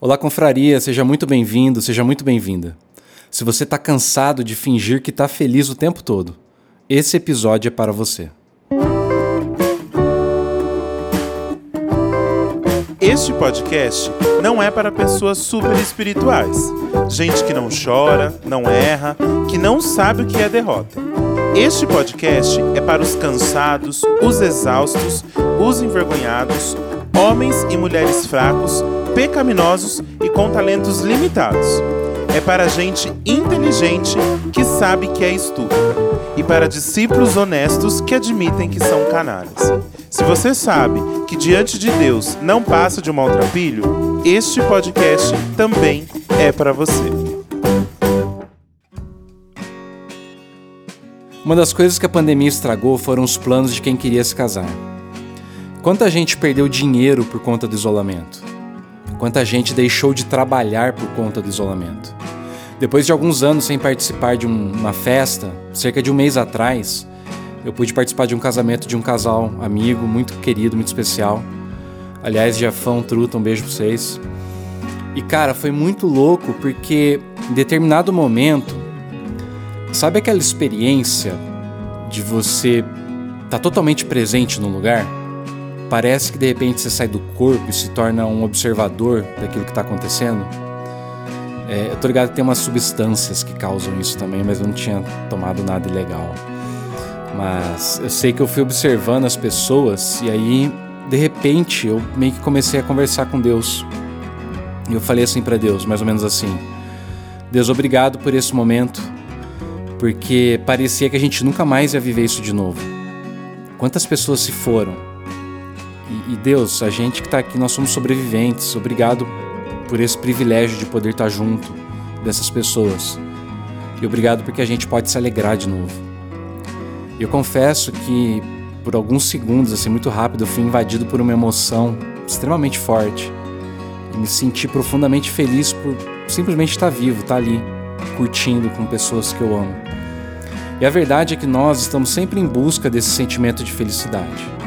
Olá, confraria, seja muito bem-vindo, seja muito bem-vinda. Se você está cansado de fingir que está feliz o tempo todo, esse episódio é para você. Este podcast não é para pessoas super espirituais, gente que não chora, não erra, que não sabe o que é derrota. Este podcast é para os cansados, os exaustos, os envergonhados, homens e mulheres fracos pecaminosos e com talentos limitados. É para gente inteligente que sabe que é estúpida e para discípulos honestos que admitem que são canalhas. Se você sabe que diante de Deus não passa de um maltrapilho, este podcast também é para você. Uma das coisas que a pandemia estragou foram os planos de quem queria se casar. Quanta gente perdeu dinheiro por conta do isolamento? Quanta gente deixou de trabalhar por conta do isolamento. Depois de alguns anos sem participar de uma festa, cerca de um mês atrás, eu pude participar de um casamento de um casal amigo, muito querido, muito especial. Aliás, Jafão, Truta, um beijo pra vocês. E cara, foi muito louco porque em determinado momento, sabe aquela experiência de você estar tá totalmente presente no lugar? Parece que de repente você sai do corpo e se torna um observador daquilo que está acontecendo. É, eu tô ligado que tem umas substâncias que causam isso também, mas eu não tinha tomado nada ilegal. Mas eu sei que eu fui observando as pessoas e aí, de repente, eu meio que comecei a conversar com Deus. E eu falei assim para Deus, mais ou menos assim: Deus, obrigado por esse momento, porque parecia que a gente nunca mais ia viver isso de novo. Quantas pessoas se foram? E, e Deus, a gente que está aqui, nós somos sobreviventes. Obrigado por esse privilégio de poder estar tá junto dessas pessoas. E obrigado porque a gente pode se alegrar de novo. Eu confesso que por alguns segundos, assim, muito rápido, eu fui invadido por uma emoção extremamente forte. E me senti profundamente feliz por simplesmente estar vivo, estar ali, curtindo com pessoas que eu amo. E a verdade é que nós estamos sempre em busca desse sentimento de felicidade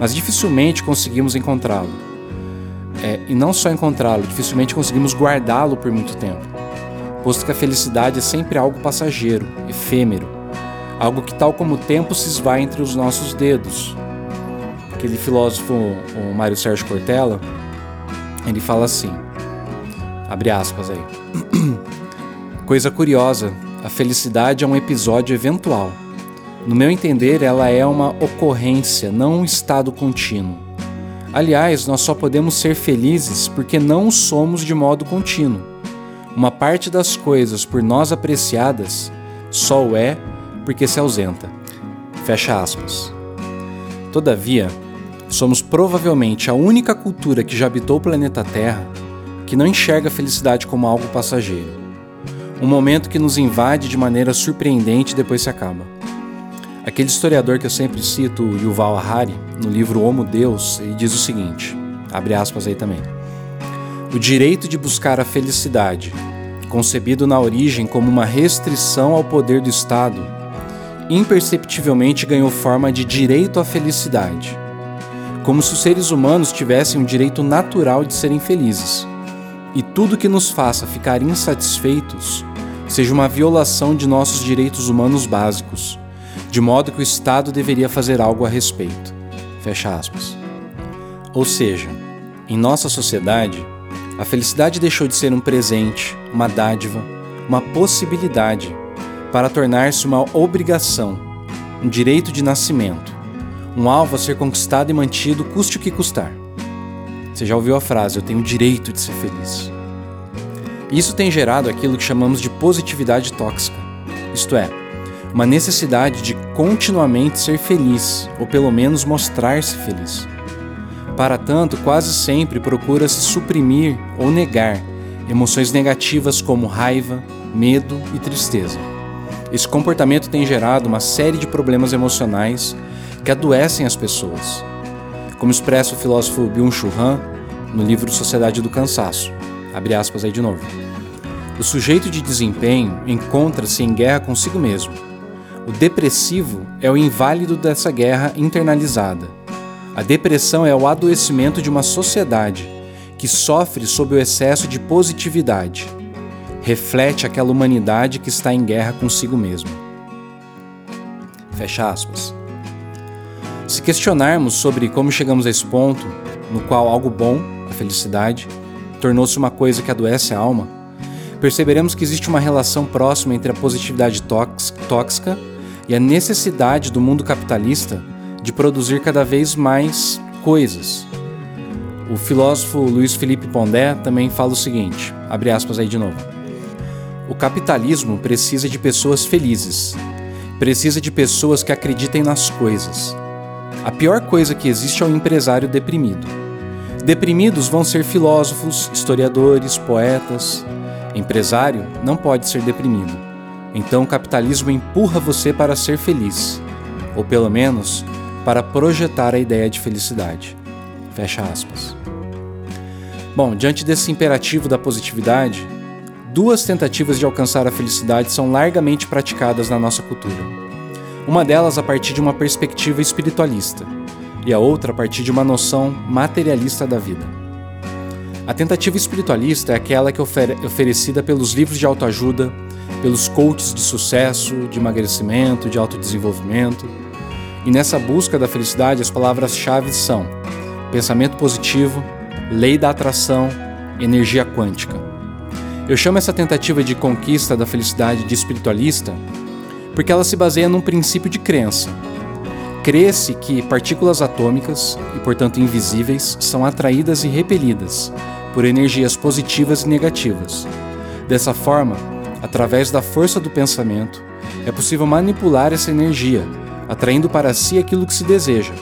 mas dificilmente conseguimos encontrá-lo. É, e não só encontrá-lo, dificilmente conseguimos guardá-lo por muito tempo, posto que a felicidade é sempre algo passageiro, efêmero, algo que, tal como o tempo, se esvai entre os nossos dedos. Aquele filósofo, o Mário Sérgio Cortella, ele fala assim, abre aspas aí, coisa curiosa, a felicidade é um episódio eventual no meu entender, ela é uma ocorrência, não um estado contínuo. Aliás, nós só podemos ser felizes porque não somos de modo contínuo. Uma parte das coisas por nós apreciadas só o é porque se ausenta. Fecha aspas. Todavia, somos provavelmente a única cultura que já habitou o planeta Terra que não enxerga a felicidade como algo passageiro. Um momento que nos invade de maneira surpreendente e depois se acaba. Aquele historiador que eu sempre cito, Yuval Harari, no livro Homo Deus, ele diz o seguinte, abre aspas aí também. O direito de buscar a felicidade, concebido na origem como uma restrição ao poder do Estado, imperceptivelmente ganhou forma de direito à felicidade, como se os seres humanos tivessem um direito natural de serem felizes, e tudo que nos faça ficar insatisfeitos seja uma violação de nossos direitos humanos básicos de modo que o Estado deveria fazer algo a respeito. Fecha aspas. Ou seja, em nossa sociedade, a felicidade deixou de ser um presente, uma dádiva, uma possibilidade, para tornar-se uma obrigação, um direito de nascimento, um alvo a ser conquistado e mantido, custe o que custar. Você já ouviu a frase: Eu tenho o direito de ser feliz. Isso tem gerado aquilo que chamamos de positividade tóxica, isto é, uma necessidade de continuamente ser feliz, ou pelo menos mostrar-se feliz. Para tanto, quase sempre procura-se suprimir ou negar emoções negativas como raiva, medo e tristeza. Esse comportamento tem gerado uma série de problemas emocionais que adoecem as pessoas, como expressa o filósofo Byung-Chul Han no livro Sociedade do Cansaço. Abre aspas aí de novo. O sujeito de desempenho encontra-se em guerra consigo mesmo o depressivo é o inválido dessa guerra internalizada. A depressão é o adoecimento de uma sociedade que sofre sob o excesso de positividade. Reflete aquela humanidade que está em guerra consigo mesma. Fecha aspas. Se questionarmos sobre como chegamos a esse ponto, no qual algo bom, a felicidade, tornou-se uma coisa que adoece a alma, perceberemos que existe uma relação próxima entre a positividade tóxica e a necessidade do mundo capitalista de produzir cada vez mais coisas. O filósofo Luiz Felipe Pondé também fala o seguinte, abre aspas aí de novo. O capitalismo precisa de pessoas felizes, precisa de pessoas que acreditem nas coisas. A pior coisa que existe é o empresário deprimido. Deprimidos vão ser filósofos, historiadores, poetas. Empresário não pode ser deprimido. Então o capitalismo empurra você para ser feliz, ou pelo menos para projetar a ideia de felicidade. Fecha aspas. Bom, diante desse imperativo da positividade, duas tentativas de alcançar a felicidade são largamente praticadas na nossa cultura. Uma delas a partir de uma perspectiva espiritualista e a outra a partir de uma noção materialista da vida. A tentativa espiritualista é aquela que é oferecida pelos livros de autoajuda, pelos coaches de sucesso, de emagrecimento, de autodesenvolvimento. E nessa busca da felicidade, as palavras-chave são pensamento positivo, lei da atração, energia quântica. Eu chamo essa tentativa de conquista da felicidade de espiritualista porque ela se baseia num princípio de crença. Crê-se que partículas atômicas, e portanto invisíveis, são atraídas e repelidas por energias positivas e negativas. Dessa forma, através da força do pensamento, é possível manipular essa energia, atraindo para si aquilo que se deseja.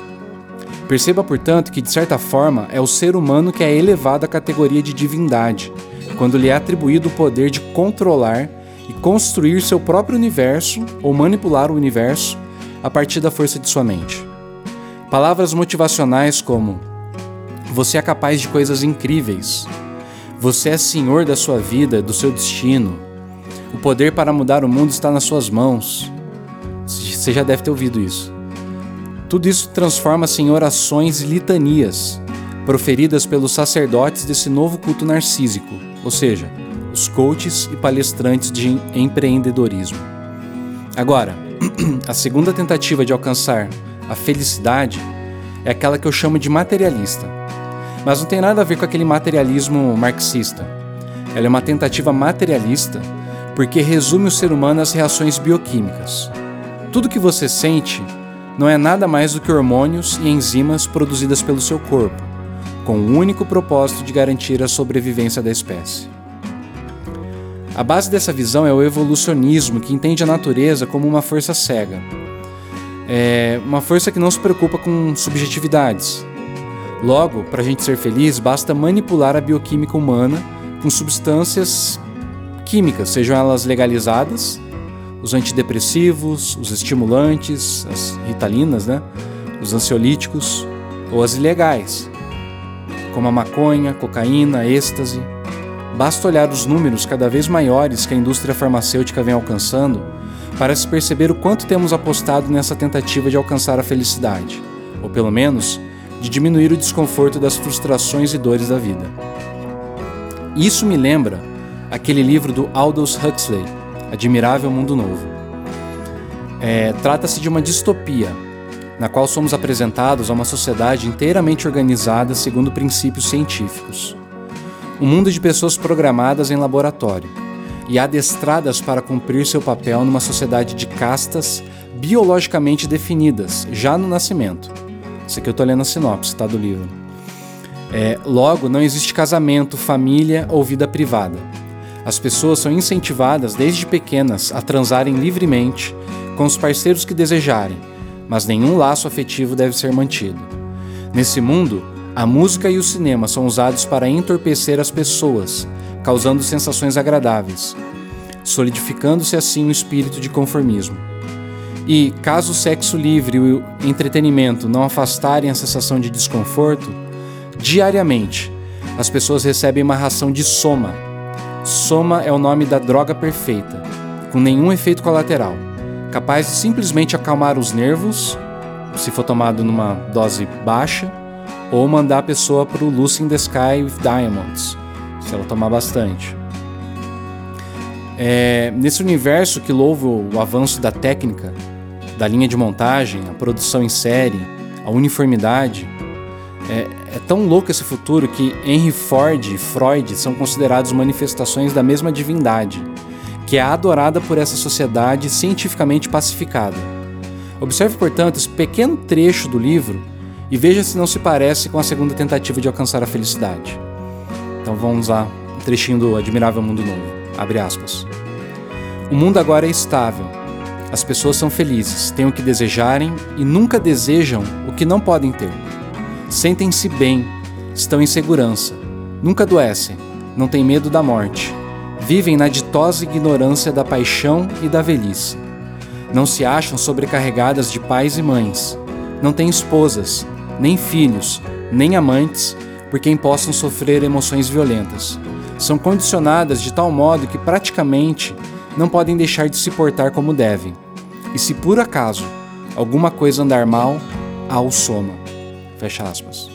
Perceba, portanto, que de certa forma é o ser humano que é elevado à categoria de divindade, quando lhe é atribuído o poder de controlar e construir seu próprio universo ou manipular o universo a partir da força de sua mente. Palavras motivacionais como: Você é capaz de coisas incríveis. Você é senhor da sua vida, do seu destino. O poder para mudar o mundo está nas suas mãos. Você já deve ter ouvido isso. Tudo isso transforma-se em orações e litanias, proferidas pelos sacerdotes desse novo culto narcísico, ou seja, os coaches e palestrantes de empreendedorismo. Agora, a segunda tentativa de alcançar a felicidade é aquela que eu chamo de materialista. Mas não tem nada a ver com aquele materialismo marxista. Ela é uma tentativa materialista porque resume o ser humano às reações bioquímicas. Tudo que você sente não é nada mais do que hormônios e enzimas produzidas pelo seu corpo, com o único propósito de garantir a sobrevivência da espécie. A base dessa visão é o evolucionismo, que entende a natureza como uma força cega. É uma força que não se preocupa com subjetividades. Logo, para a gente ser feliz, basta manipular a bioquímica humana com substâncias químicas, sejam elas legalizadas, os antidepressivos, os estimulantes, as ritalinas, né? os ansiolíticos, ou as ilegais, como a maconha, cocaína, êxtase. Basta olhar os números cada vez maiores que a indústria farmacêutica vem alcançando para se perceber o quanto temos apostado nessa tentativa de alcançar a felicidade, ou pelo menos de diminuir o desconforto das frustrações e dores da vida. Isso me lembra aquele livro do Aldous Huxley, Admirável Mundo Novo. É, Trata-se de uma distopia, na qual somos apresentados a uma sociedade inteiramente organizada segundo princípios científicos um mundo de pessoas programadas em laboratório e adestradas para cumprir seu papel numa sociedade de castas biologicamente definidas, já no nascimento. Isso aqui eu estou lendo a sinopse tá, do livro. É, logo, não existe casamento, família ou vida privada. As pessoas são incentivadas desde pequenas a transarem livremente com os parceiros que desejarem, mas nenhum laço afetivo deve ser mantido. Nesse mundo, a música e o cinema são usados para entorpecer as pessoas, causando sensações agradáveis, solidificando-se assim o espírito de conformismo. E, caso o sexo livre e o entretenimento não afastarem a sensação de desconforto, diariamente as pessoas recebem uma ração de soma. Soma é o nome da droga perfeita, com nenhum efeito colateral, capaz de simplesmente acalmar os nervos, se for tomado numa dose baixa, ou mandar a pessoa para o Lucy in the Sky with Diamonds, se ela tomar bastante. É, nesse universo que louva o avanço da técnica, da linha de montagem, a produção em série, a uniformidade, é, é tão louco esse futuro que Henry Ford e Freud são considerados manifestações da mesma divindade, que é adorada por essa sociedade cientificamente pacificada. Observe, portanto, esse pequeno trecho do livro e veja se não se parece com a segunda tentativa de alcançar a felicidade. Então vamos lá, um trechinho do Admirável Mundo Novo. Abre aspas. O mundo agora é estável. As pessoas são felizes, têm o que desejarem e nunca desejam o que não podem ter. Sentem-se bem, estão em segurança, nunca adoecem, não têm medo da morte. Vivem na ditosa ignorância da paixão e da velhice. Não se acham sobrecarregadas de pais e mães. Não têm esposas, nem filhos, nem amantes por quem possam sofrer emoções violentas são condicionadas de tal modo que praticamente não podem deixar de se portar como devem. E se por acaso alguma coisa andar mal, há o soma. Fecha aspas.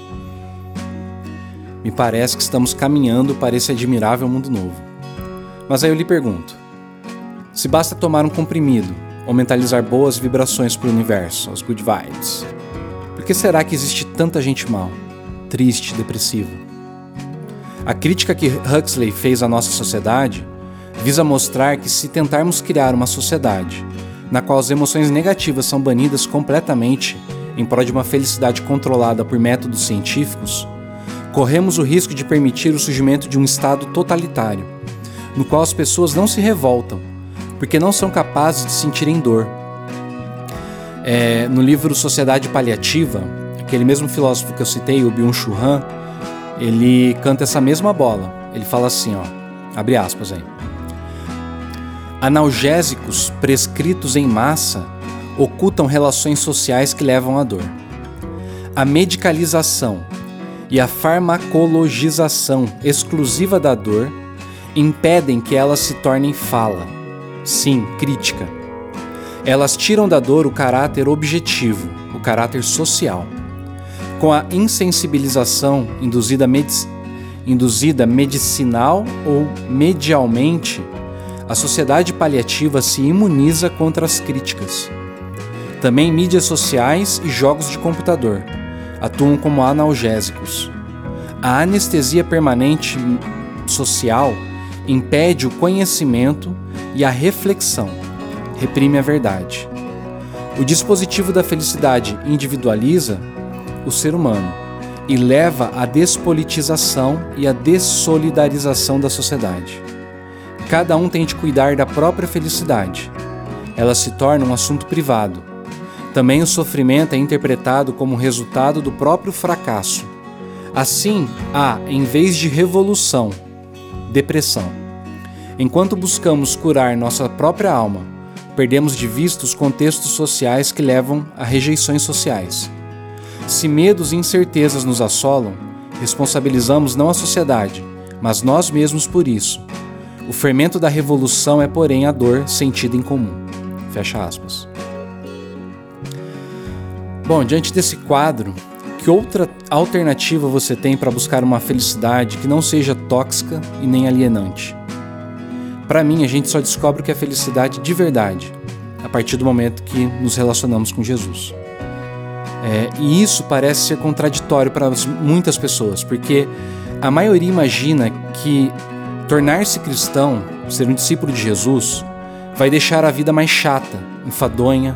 Me parece que estamos caminhando para esse admirável mundo novo. Mas aí eu lhe pergunto: se basta tomar um comprimido ou mentalizar boas vibrações para o universo, as good vibes, por que será que existe tanta gente mal, triste, depressiva? A crítica que Huxley fez à nossa sociedade visa mostrar que se tentarmos criar uma sociedade na qual as emoções negativas são banidas completamente em prol de uma felicidade controlada por métodos científicos, corremos o risco de permitir o surgimento de um estado totalitário, no qual as pessoas não se revoltam, porque não são capazes de sentirem dor. É, no livro Sociedade Paliativa, aquele mesmo filósofo que eu citei, o Byung-Chul Han, ele canta essa mesma bola. Ele fala assim, ó, abre aspas aí. Analgésicos prescritos em massa ocultam relações sociais que levam à dor. A medicalização e a farmacologização exclusiva da dor impedem que elas se tornem fala, sim, crítica. Elas tiram da dor o caráter objetivo, o caráter social com a insensibilização induzida, medic induzida medicinal ou medialmente, a sociedade paliativa se imuniza contra as críticas. Também mídias sociais e jogos de computador atuam como analgésicos. A anestesia permanente social impede o conhecimento e a reflexão, reprime a verdade. O dispositivo da felicidade individualiza o ser humano e leva à despolitização e à dessolidarização da sociedade. Cada um tem de cuidar da própria felicidade. Ela se torna um assunto privado. Também o sofrimento é interpretado como resultado do próprio fracasso. Assim, há, em vez de revolução, depressão. Enquanto buscamos curar nossa própria alma, perdemos de vista os contextos sociais que levam a rejeições sociais. Se medos e incertezas nos assolam, responsabilizamos não a sociedade, mas nós mesmos por isso. O fermento da revolução é, porém, a dor sentida em comum. Fecha aspas. Bom, diante desse quadro, que outra alternativa você tem para buscar uma felicidade que não seja tóxica e nem alienante? Para mim, a gente só descobre o que é felicidade de verdade a partir do momento que nos relacionamos com Jesus. É, e isso parece ser contraditório para muitas pessoas, porque a maioria imagina que tornar-se cristão, ser um discípulo de Jesus, vai deixar a vida mais chata, enfadonha,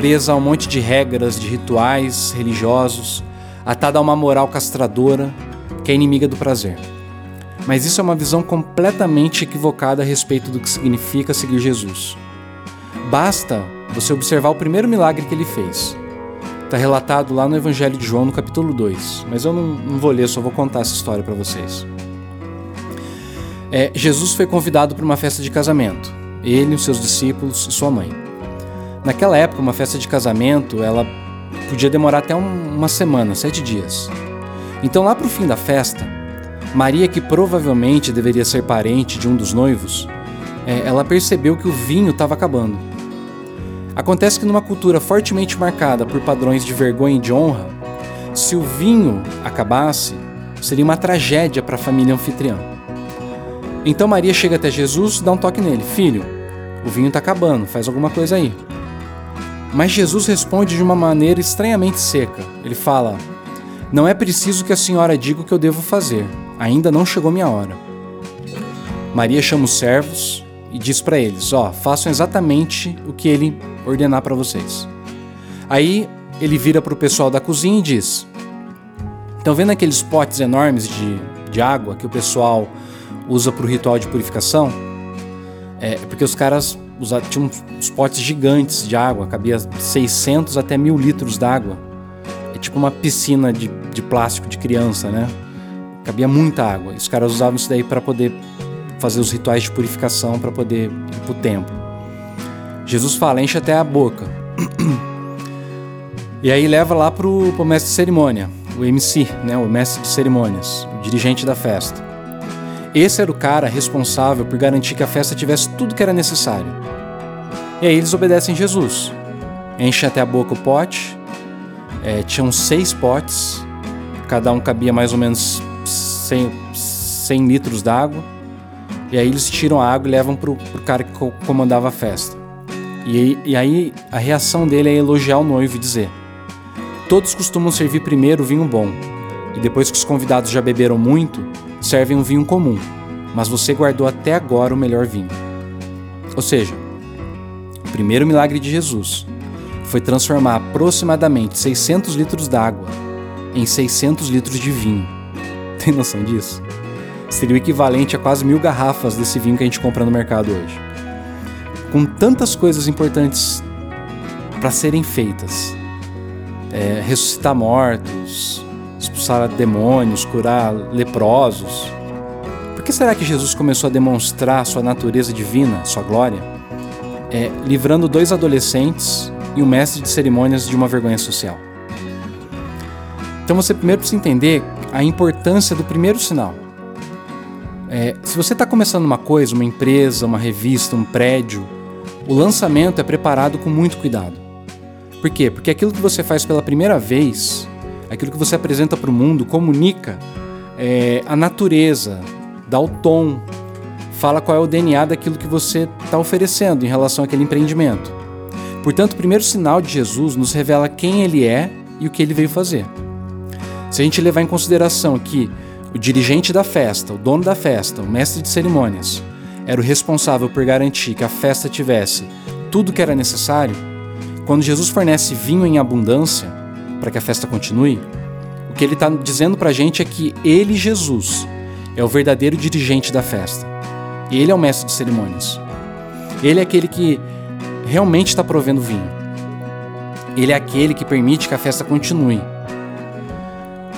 presa a um monte de regras, de rituais religiosos, atada a uma moral castradora que é inimiga do prazer. Mas isso é uma visão completamente equivocada a respeito do que significa seguir Jesus. Basta você observar o primeiro milagre que ele fez. Está relatado lá no Evangelho de João, no capítulo 2. Mas eu não, não vou ler, só vou contar essa história para vocês. É, Jesus foi convidado para uma festa de casamento. Ele, os seus discípulos e sua mãe. Naquela época, uma festa de casamento, ela podia demorar até um, uma semana, sete dias. Então, lá para o fim da festa, Maria, que provavelmente deveria ser parente de um dos noivos, é, ela percebeu que o vinho estava acabando. Acontece que numa cultura fortemente marcada por padrões de vergonha e de honra, se o vinho acabasse, seria uma tragédia para a família anfitriã. Então Maria chega até Jesus, dá um toque nele: Filho, o vinho está acabando, faz alguma coisa aí. Mas Jesus responde de uma maneira estranhamente seca. Ele fala: Não é preciso que a senhora diga o que eu devo fazer, ainda não chegou minha hora. Maria chama os servos e diz para eles: Ó, oh, façam exatamente o que ele ordenar para vocês. Aí ele vira para o pessoal da cozinha e diz: Estão vendo aqueles potes enormes de, de água que o pessoal usa para o ritual de purificação? É porque os caras usavam, tinham uns potes gigantes de água, cabia 600 até mil litros d'água. É tipo uma piscina de, de plástico de criança, né? Cabia muita água. Os caras usavam isso daí para poder fazer os rituais de purificação, para poder ir para o templo. Jesus fala: enche até a boca. e aí leva lá pro, pro mestre de cerimônia o MC, né, o mestre de cerimônias, o dirigente da festa. Esse era o cara responsável por garantir que a festa tivesse tudo que era necessário. E aí eles obedecem Jesus. Enchem até a boca o pote. É, tinham seis potes, cada um cabia mais ou menos 100, 100 litros d'água. E aí eles tiram a água e levam pro, pro cara que comandava a festa. E, e aí a reação dele é elogiar o noivo e dizer: Todos costumam servir primeiro o vinho bom, e depois que os convidados já beberam muito, servem um vinho comum, mas você guardou até agora o melhor vinho. Ou seja, o primeiro milagre de Jesus foi transformar aproximadamente 600 litros d'água em 600 litros de vinho. Tem noção disso? Seria o equivalente a quase mil garrafas desse vinho que a gente compra no mercado hoje. Com tantas coisas importantes para serem feitas, é, ressuscitar mortos, expulsar demônios, curar leprosos. Por que será que Jesus começou a demonstrar sua natureza divina, sua glória, é, livrando dois adolescentes e um mestre de cerimônias de uma vergonha social? Então você primeiro precisa entender a importância do primeiro sinal. É, se você está começando uma coisa, uma empresa, uma revista, um prédio, o lançamento é preparado com muito cuidado. Por quê? Porque aquilo que você faz pela primeira vez, aquilo que você apresenta para o mundo, comunica é, a natureza, dá o tom, fala qual é o DNA daquilo que você está oferecendo em relação àquele empreendimento. Portanto, o primeiro sinal de Jesus nos revela quem ele é e o que ele veio fazer. Se a gente levar em consideração que o dirigente da festa, o dono da festa, o mestre de cerimônias, era o responsável por garantir que a festa tivesse tudo que era necessário, quando Jesus fornece vinho em abundância para que a festa continue, o que ele está dizendo para a gente é que ele, Jesus, é o verdadeiro dirigente da festa. Ele é o mestre de cerimônias. Ele é aquele que realmente está provendo vinho. Ele é aquele que permite que a festa continue.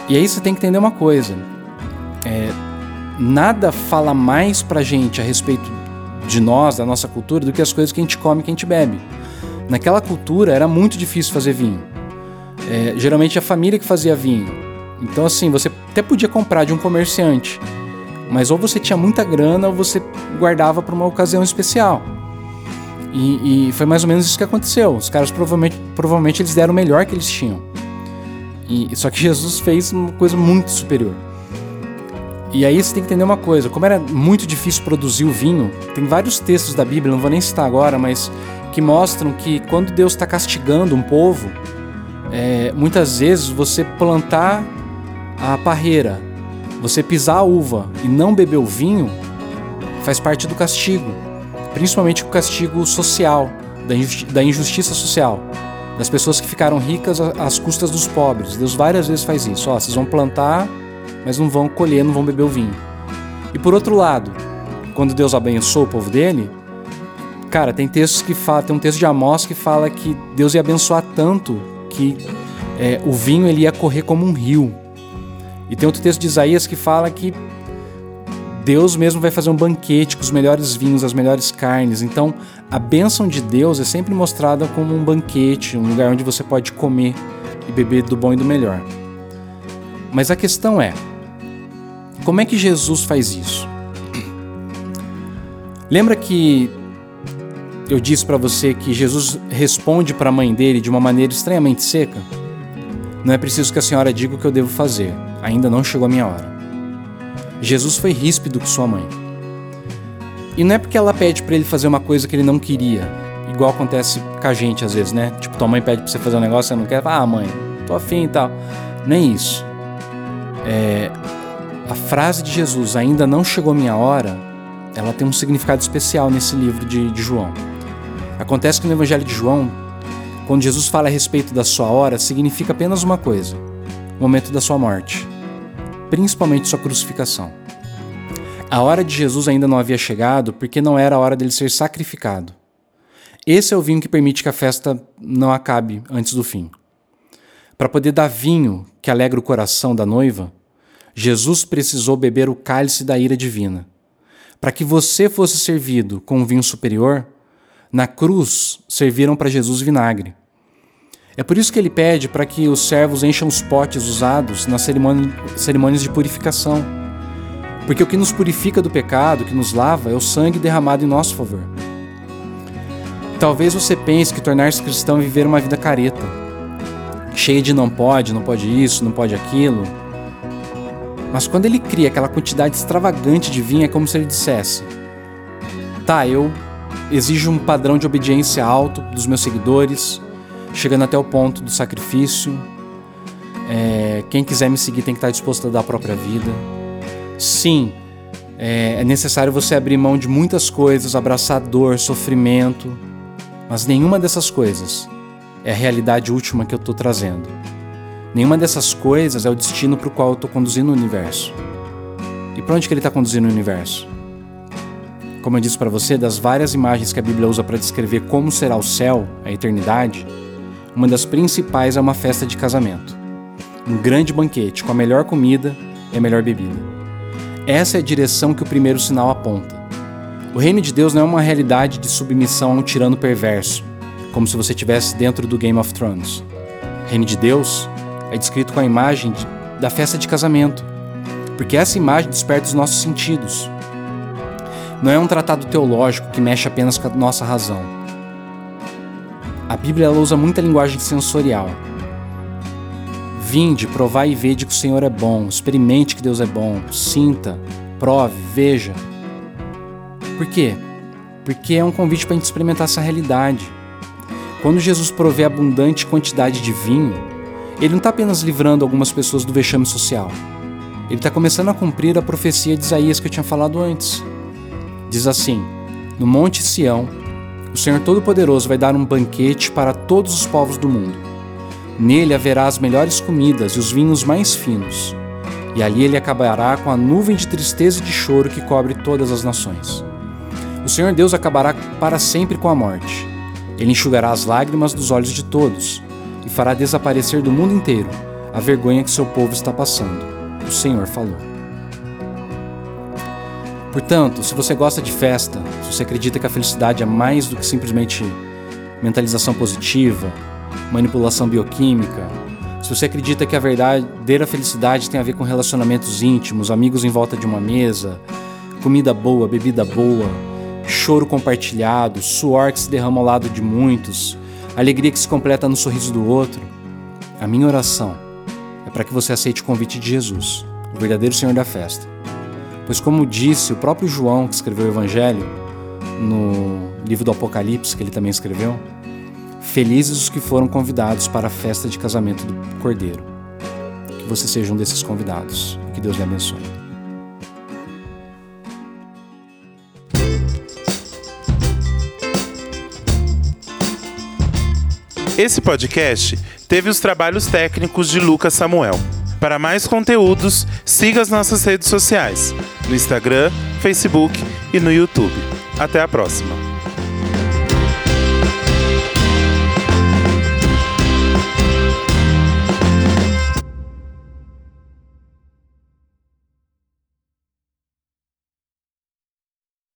E aí você tem que entender uma coisa: é, nada fala mais para gente a respeito de nós, da nossa cultura, do que as coisas que a gente come que a gente bebe. Naquela cultura era muito difícil fazer vinho. É, geralmente a família que fazia vinho. Então, assim, você até podia comprar de um comerciante, mas ou você tinha muita grana ou você guardava para uma ocasião especial. E, e, foi mais ou menos isso que aconteceu. Os caras provavelmente, provavelmente eles deram o melhor que eles tinham. E, só que Jesus fez uma coisa muito superior. E aí você tem que entender uma coisa: como era muito difícil produzir o vinho, tem vários textos da Bíblia, não vou nem citar agora, mas que mostram que quando Deus está castigando um povo, é, muitas vezes você plantar a parreira, você pisar a uva e não beber o vinho, faz parte do castigo, principalmente o castigo social, da, injusti da injustiça social, das pessoas que ficaram ricas às custas dos pobres. Deus várias vezes faz isso. Ó, vocês vão plantar, mas não vão colher, não vão beber o vinho. E por outro lado, quando Deus abençoa o povo dele, Cara, tem textos que fala, tem um texto de Amós que fala que Deus ia abençoar tanto que é, o vinho ele ia correr como um rio. E tem outro texto de Isaías que fala que Deus mesmo vai fazer um banquete com os melhores vinhos, as melhores carnes. Então, a bênção de Deus é sempre mostrada como um banquete, um lugar onde você pode comer e beber do bom e do melhor. Mas a questão é: como é que Jesus faz isso? Lembra que eu disse para você que Jesus responde para a mãe dele de uma maneira estranhamente seca? Não é preciso que a senhora diga o que eu devo fazer. Ainda não chegou a minha hora. Jesus foi ríspido com sua mãe. E não é porque ela pede para ele fazer uma coisa que ele não queria. Igual acontece com a gente às vezes, né? Tipo, tua mãe pede pra você fazer um negócio, você não quer. Ah, mãe, tô afim e tal. Nem isso. É, a frase de Jesus, ainda não chegou a minha hora, ela tem um significado especial nesse livro de, de João. Acontece que no Evangelho de João, quando Jesus fala a respeito da sua hora, significa apenas uma coisa: o momento da sua morte, principalmente sua crucificação. A hora de Jesus ainda não havia chegado porque não era a hora dele ser sacrificado. Esse é o vinho que permite que a festa não acabe antes do fim. Para poder dar vinho que alegra o coração da noiva, Jesus precisou beber o cálice da ira divina. Para que você fosse servido com um vinho superior, na cruz serviram para Jesus vinagre. É por isso que ele pede para que os servos encham os potes usados nas cerimônias de purificação. Porque o que nos purifica do pecado, que nos lava, é o sangue derramado em nosso favor. Talvez você pense que tornar-se cristão é viver uma vida careta cheia de não pode, não pode isso, não pode aquilo. Mas quando ele cria aquela quantidade extravagante de vinho, é como se ele dissesse: Tá, eu exijo um padrão de obediência alto dos meus seguidores, chegando até o ponto do sacrifício. É, quem quiser me seguir tem que estar disposto a dar a própria vida. Sim, é, é necessário você abrir mão de muitas coisas, abraçar dor, sofrimento, mas nenhuma dessas coisas é a realidade última que eu estou trazendo. Nenhuma dessas coisas é o destino para o qual eu estou conduzindo o universo. E para onde que ele está conduzindo o universo? Como eu disse para você, das várias imagens que a Bíblia usa para descrever como será o céu, a eternidade, uma das principais é uma festa de casamento. Um grande banquete com a melhor comida e a melhor bebida. Essa é a direção que o primeiro sinal aponta. O reino de Deus não é uma realidade de submissão a um tirano perverso, como se você estivesse dentro do Game of Thrones. O reino de Deus é descrito com a imagem de, da festa de casamento, porque essa imagem desperta os nossos sentidos. Não é um tratado teológico que mexe apenas com a nossa razão. A Bíblia usa muita linguagem sensorial. Vinde, provai e vede que o Senhor é bom, experimente que Deus é bom, sinta, prove, veja. Por quê? Porque é um convite para a gente experimentar essa realidade. Quando Jesus provê abundante quantidade de vinho, ele não está apenas livrando algumas pessoas do vexame social. Ele está começando a cumprir a profecia de Isaías que eu tinha falado antes. Diz assim: No Monte Sião, o Senhor Todo-Poderoso vai dar um banquete para todos os povos do mundo. Nele haverá as melhores comidas e os vinhos mais finos. E ali ele acabará com a nuvem de tristeza e de choro que cobre todas as nações. O Senhor Deus acabará para sempre com a morte ele enxugará as lágrimas dos olhos de todos e fará desaparecer do mundo inteiro a vergonha que seu povo está passando. O Senhor falou. Portanto, se você gosta de festa, se você acredita que a felicidade é mais do que simplesmente mentalização positiva, manipulação bioquímica, se você acredita que a verdadeira felicidade tem a ver com relacionamentos íntimos, amigos em volta de uma mesa, comida boa, bebida boa, choro compartilhado, suor que se derrama ao lado de muitos, alegria que se completa no sorriso do outro. A minha oração é para que você aceite o convite de Jesus, o verdadeiro Senhor da festa. Pois, como disse o próprio João, que escreveu o Evangelho, no livro do Apocalipse, que ele também escreveu, felizes os que foram convidados para a festa de casamento do Cordeiro. Que você seja um desses convidados. Que Deus lhe abençoe. Esse podcast teve os trabalhos técnicos de Lucas Samuel. Para mais conteúdos, siga as nossas redes sociais, no Instagram, Facebook e no YouTube. Até a próxima!